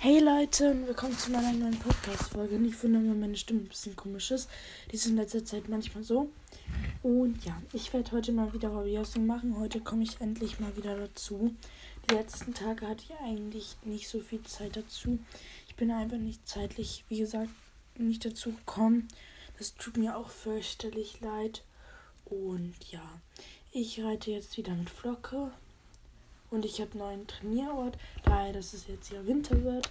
Hey Leute und willkommen zu meiner neuen Podcast-Folge. Nicht wundern, wenn meine Stimme ein bisschen komisch ist. Die ist in letzter Zeit manchmal so. Und ja, ich werde heute mal wieder Hobbyhousing machen. Heute komme ich endlich mal wieder dazu. Die letzten Tage hatte ich eigentlich nicht so viel Zeit dazu. Ich bin einfach nicht zeitlich, wie gesagt, nicht dazu gekommen. Das tut mir auch fürchterlich leid. Und ja, ich reite jetzt wieder mit Flocke. Und ich habe neuen Trainierort, daher, dass es jetzt ja Winter wird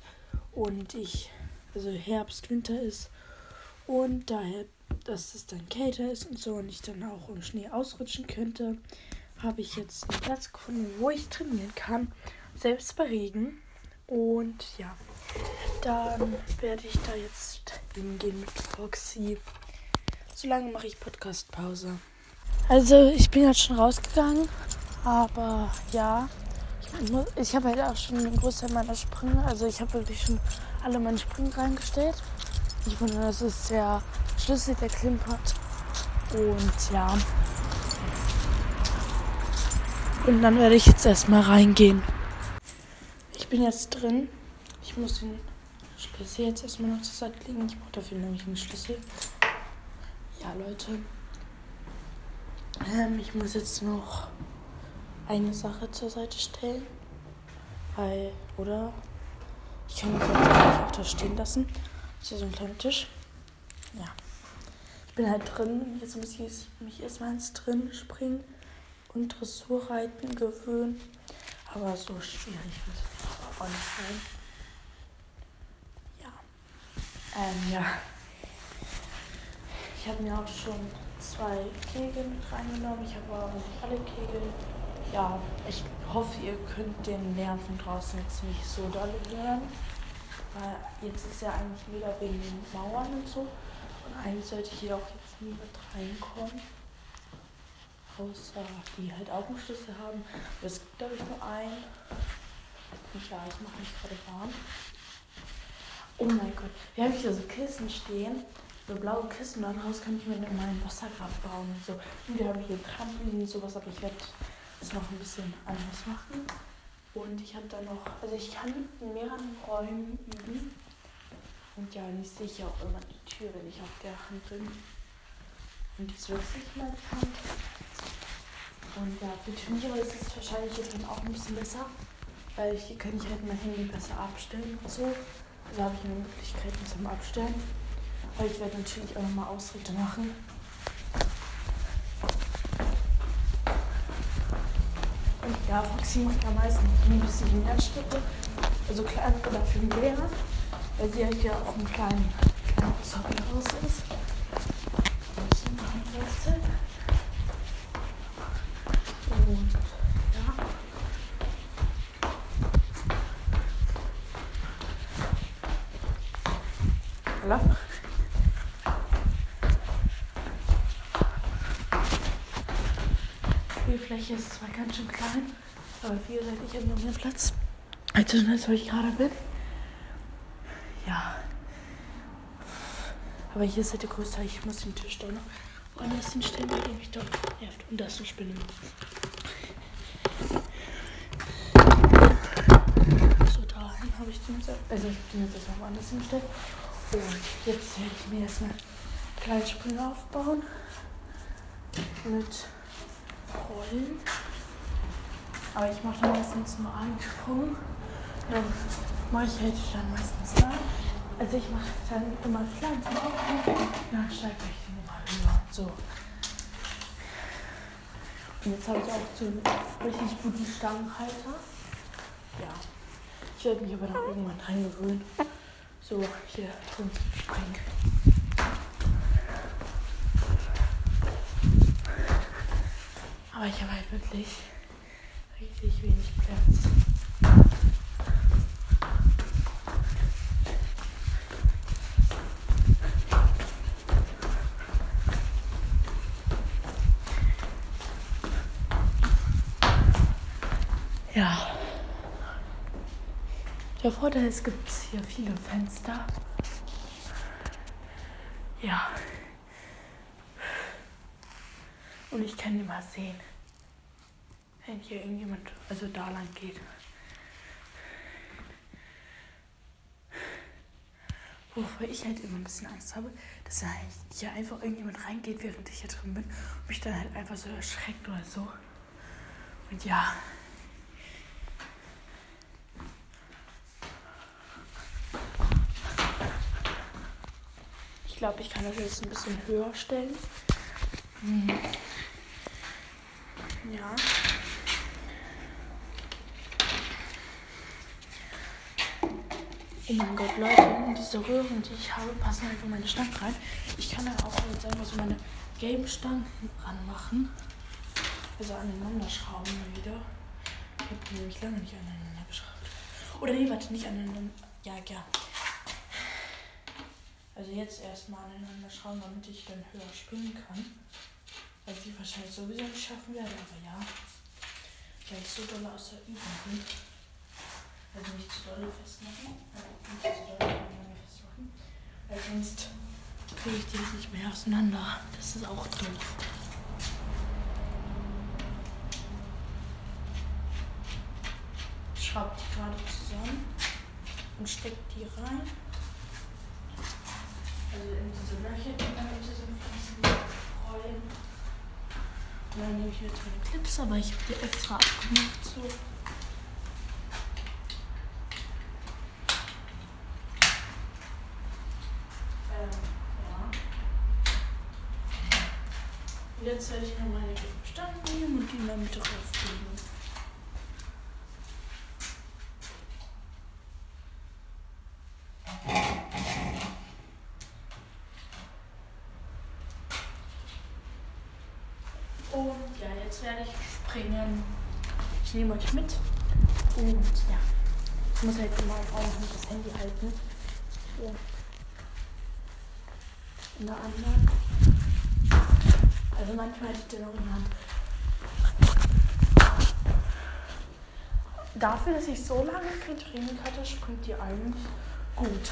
und ich, also Herbst, Winter ist. Und daher, dass es dann kälter ist und so und ich dann auch im Schnee ausrutschen könnte, habe ich jetzt einen Platz gefunden, wo ich trainieren kann. Selbst bei Regen. Und ja, dann werde ich da jetzt hingehen mit Foxy. Solange mache ich Podcast-Pause. Also, ich bin jetzt schon rausgegangen. Aber ja, ich habe halt auch schon einen Großteil meiner Sprünge, also ich habe wirklich schon alle meine Sprünge reingestellt. Ich finde, das ist der Schlüssel, der klimpert. Und ja. Und dann werde ich jetzt erstmal reingehen. Ich bin jetzt drin. Ich muss den Schlüssel jetzt erstmal noch zur Seite legen. Ich brauche dafür nämlich einen Schlüssel. Ja, Leute. Ähm, ich muss jetzt noch eine Sache zur Seite stellen. Weil, oder? Ich kann mich auch da stehen lassen. Das ist so ein kleiner Tisch. Ja. Ich bin halt drin. Jetzt muss ich mich erstmal ins Drin springen und Dressurreiten gewöhnen. Aber so schwierig wird es auch nicht sein. Ja. Ähm, ja. Ich habe mir auch schon zwei Kegel mit reingenommen. Ich habe aber nicht alle Kegel ja, ich hoffe, ihr könnt den Lärm von draußen jetzt nicht so doll hören. Weil jetzt ist ja eigentlich mega wegen den Mauern und so. Und eigentlich sollte hier auch jetzt niemand reinkommen. Außer die halt auch einen Schlüssel haben. Aber es gibt, glaube ich, nur einen. Und ja, ich mache mich gerade warm. Oh mein Gott, wir haben hier so Kissen stehen. So blaue Kissen. Daraus kann ich mir in meinen Wassergrab bauen und so. Und wir haben hier Trampolin und sowas, aber ich werde es noch ein bisschen anders machen. Und ich habe da noch, also ich kann in mehreren Räumen üben. Und ja, und ich sehe auch immer die Tür, wenn ich auf der Hand bin. Und die ist wirklich mal die Hand. Und ja, für Turniere ist es wahrscheinlich hier drin auch ein bisschen besser. Weil hier kann ich halt mein Handy besser abstellen und so. Also habe ich eine Möglichkeit zum Abstellen. Aber ich werde natürlich auch nochmal Ausritte machen. Ja, Foxy macht am meisten ein bisschen mehr Schritte. Also kleine oder viel mehr. Weil sie halt ja auch ein kleinen, kleines Hobby raus ist. Und ja. Die Fläche ist zwar ganz schön klein, aber ich habe noch mehr Platz, als das, wo ich gerade bin. Ja. Aber hier ist halt der größte, ich muss den Tisch da noch woanders hinstellen, weil mich dort nervt. Und das ist eine Spinne. So, dahin habe ich den jetzt, also ich habe den jetzt erstmal woanders hingestellt. Und jetzt werde ich mir erstmal eine kleine Spinne aufbauen. Mit Rollen. Aber ich mache dann meistens nur einen Sprung. Dann mache ich halt dann meistens da. Also ich mache dann immer klein zum Aufkommen. Dann steige ich den höher. So. Und jetzt habe ich auch so einen richtig guten Stangenhalter. Ja. Ich werde mich aber dann irgendwann dran gewöhnen. So, hier drin springen. Aber ich habe halt wirklich richtig wenig Platz. Ja. Der Vorteil ist, es gibt hier viele Fenster. Ja. Und ich kann immer sehen, wenn hier irgendjemand, also da lang geht. Wovor ich halt immer ein bisschen Angst habe, dass da halt hier einfach irgendjemand reingeht, während ich hier drin bin und mich dann halt einfach so erschreckt oder so. Und ja. Ich glaube, ich kann das jetzt ein bisschen höher stellen. Hm. Ja. Oh mein Gott, Leute, diese Röhren, die ich habe, passen einfach meine Stangen rein. Ich kann dann auch jetzt einfach so meine Game-Stangen ranmachen. Also aneinander schrauben wieder. Ich habe die nämlich lange nicht aneinander geschraubt. Oder nee, warte, nicht aneinander. Ja, ja. Also jetzt erstmal aneinander schrauben, damit ich dann höher springen kann. Was ich wahrscheinlich sowieso nicht schaffen werde, aber ja. Ich so doll aus der Übung bin. Also nicht zu doll festmachen. Also nicht zu doll festmachen. Weil sonst kriege ich die nicht mehr auseinander. Das ist auch doof. Ich schraube die gerade zusammen und stecke die rein. Also in diese Löcher, die in der Mitte sind, fließen Rollen. Dann nehme ich jetzt meine Clips, aber ich habe die extra abgemacht. So. Ähm, jetzt werde ich noch meine Stangen nehmen und die in der Mitte auflegen. Nehme euch mit. Und ja, ich muss halt immer noch das Handy halten. So. In der anderen. Also manchmal hätte ich den auch in der Hand. Dafür, dass ich so lange kein Training hatte, springt die eigentlich gut.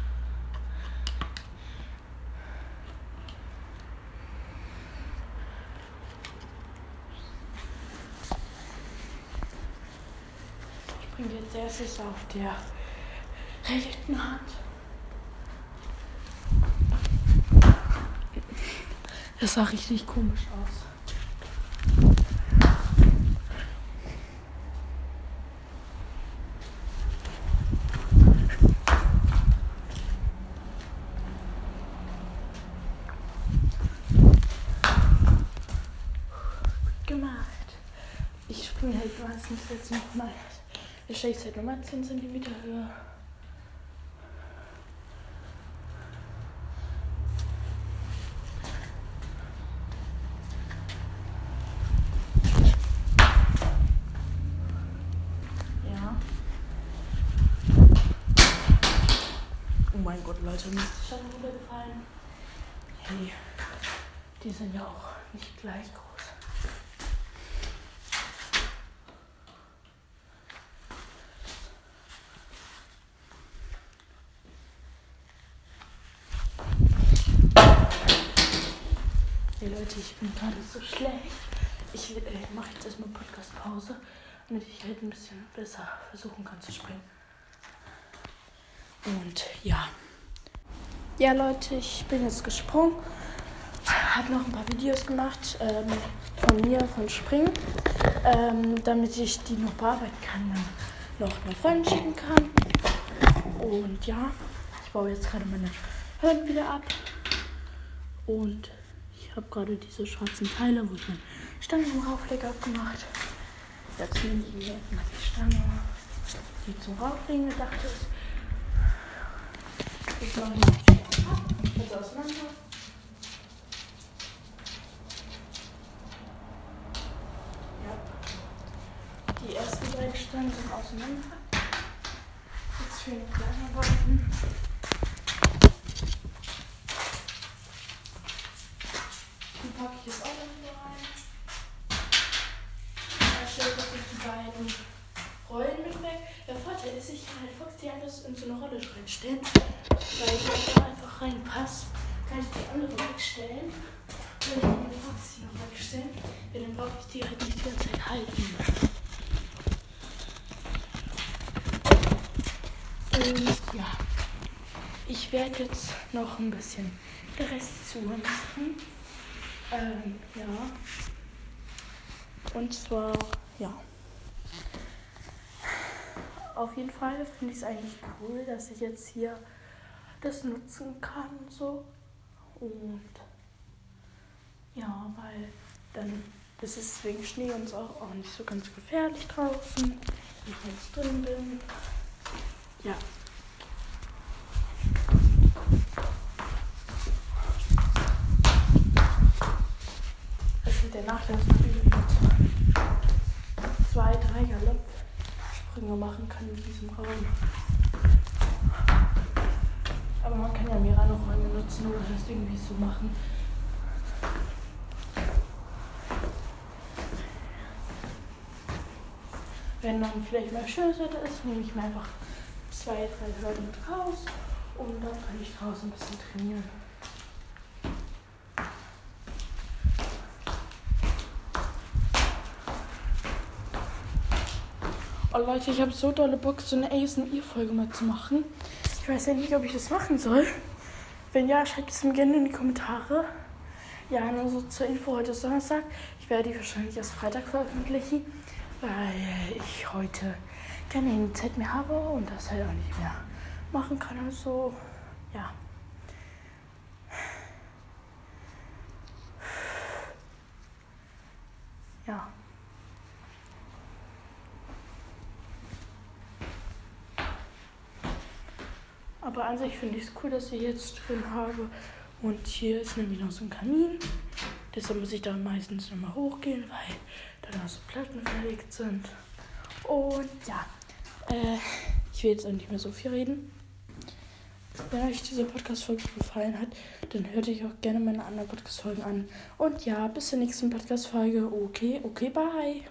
Bringe jetzt erstes auf der rechten Hand. Das sah richtig komisch aus. gemacht. Ich springe halt meistens jetzt nochmal. Ich stelle es halt nochmal 10 cm höher. Leute, mir ist schon runtergefallen. Hey, die sind ja auch nicht gleich groß. Hey Leute, ich bin gerade so schlecht. Ich äh, mache jetzt erstmal Podcast-Pause, damit ich halt ein bisschen besser versuchen kann zu springen. Und ja. Ja, Leute, ich bin jetzt gesprungen. Habe noch ein paar Videos gemacht ähm, von mir, von Springen, ähm, damit ich die noch bearbeiten kann, dann noch einer Freundin schicken kann. Und ja, ich baue jetzt gerade meine Hörn wieder ab. Und ich habe gerade diese schwarzen Teile, wo ich meinen Stangenraufleger abgemacht. Jetzt nehme ich mir erstmal die Stange, die zum Rauflegen gedacht ist. Ich mache die Stange ab, also auseinander. Ja. Die ersten beiden Stangen sind auseinander. Jetzt fehlen die kleinen beiden. In so eine Rolle reinstellen. Weil ich da einfach reinpasst, kann ich die andere wegstellen. Wenn ich Fox hier noch wegstellen, ja, dann brauche ich die halt nicht die ganze Zeit halten. Und ja, ich werde jetzt noch ein bisschen Rest zu machen. Ähm, ja. Und zwar, ja. Auf jeden Fall finde ich es eigentlich cool, dass ich jetzt hier das nutzen kann so. Und ja, weil dann ist es wegen Schnee und so auch nicht so ganz gefährlich draußen, wenn ich jetzt drin bin. Ja. Also der Nachteil ist natürlich mit zwei, drei Galoppsprünge machen kann in diesem Raum. Aber man kann ja mehrere Räume nutzen oder das irgendwie so machen. Wenn dann vielleicht mal schönes Wetter ist, nehme ich mir einfach zwei, drei Hürden raus und dann kann ich draußen ein bisschen trainieren. Oh Leute, ich habe so dolle Bock, so eine ASMR-Folge mal zu machen. Ich weiß ja nicht, ob ich das machen soll. Wenn ja, schreibt es mir gerne in die Kommentare. Ja, nur so zur Info, heute ist Donnerstag. Ich werde die wahrscheinlich erst Freitag veröffentlichen, weil ich heute keine Zeit mehr habe und das halt auch nicht mehr machen kann. Also. Ja. Aber an sich finde ich es cool, dass ich jetzt drin habe. Und hier ist nämlich noch so ein Kamin. Deshalb muss ich da meistens nochmal hochgehen, weil da noch so Platten verlegt sind. Und ja, äh, ich will jetzt auch nicht mehr so viel reden. Wenn euch diese Podcast-Folge gefallen hat, dann hört euch auch gerne meine anderen Podcast-Folgen an. Und ja, bis zur nächsten Podcast-Folge. Okay, okay, bye.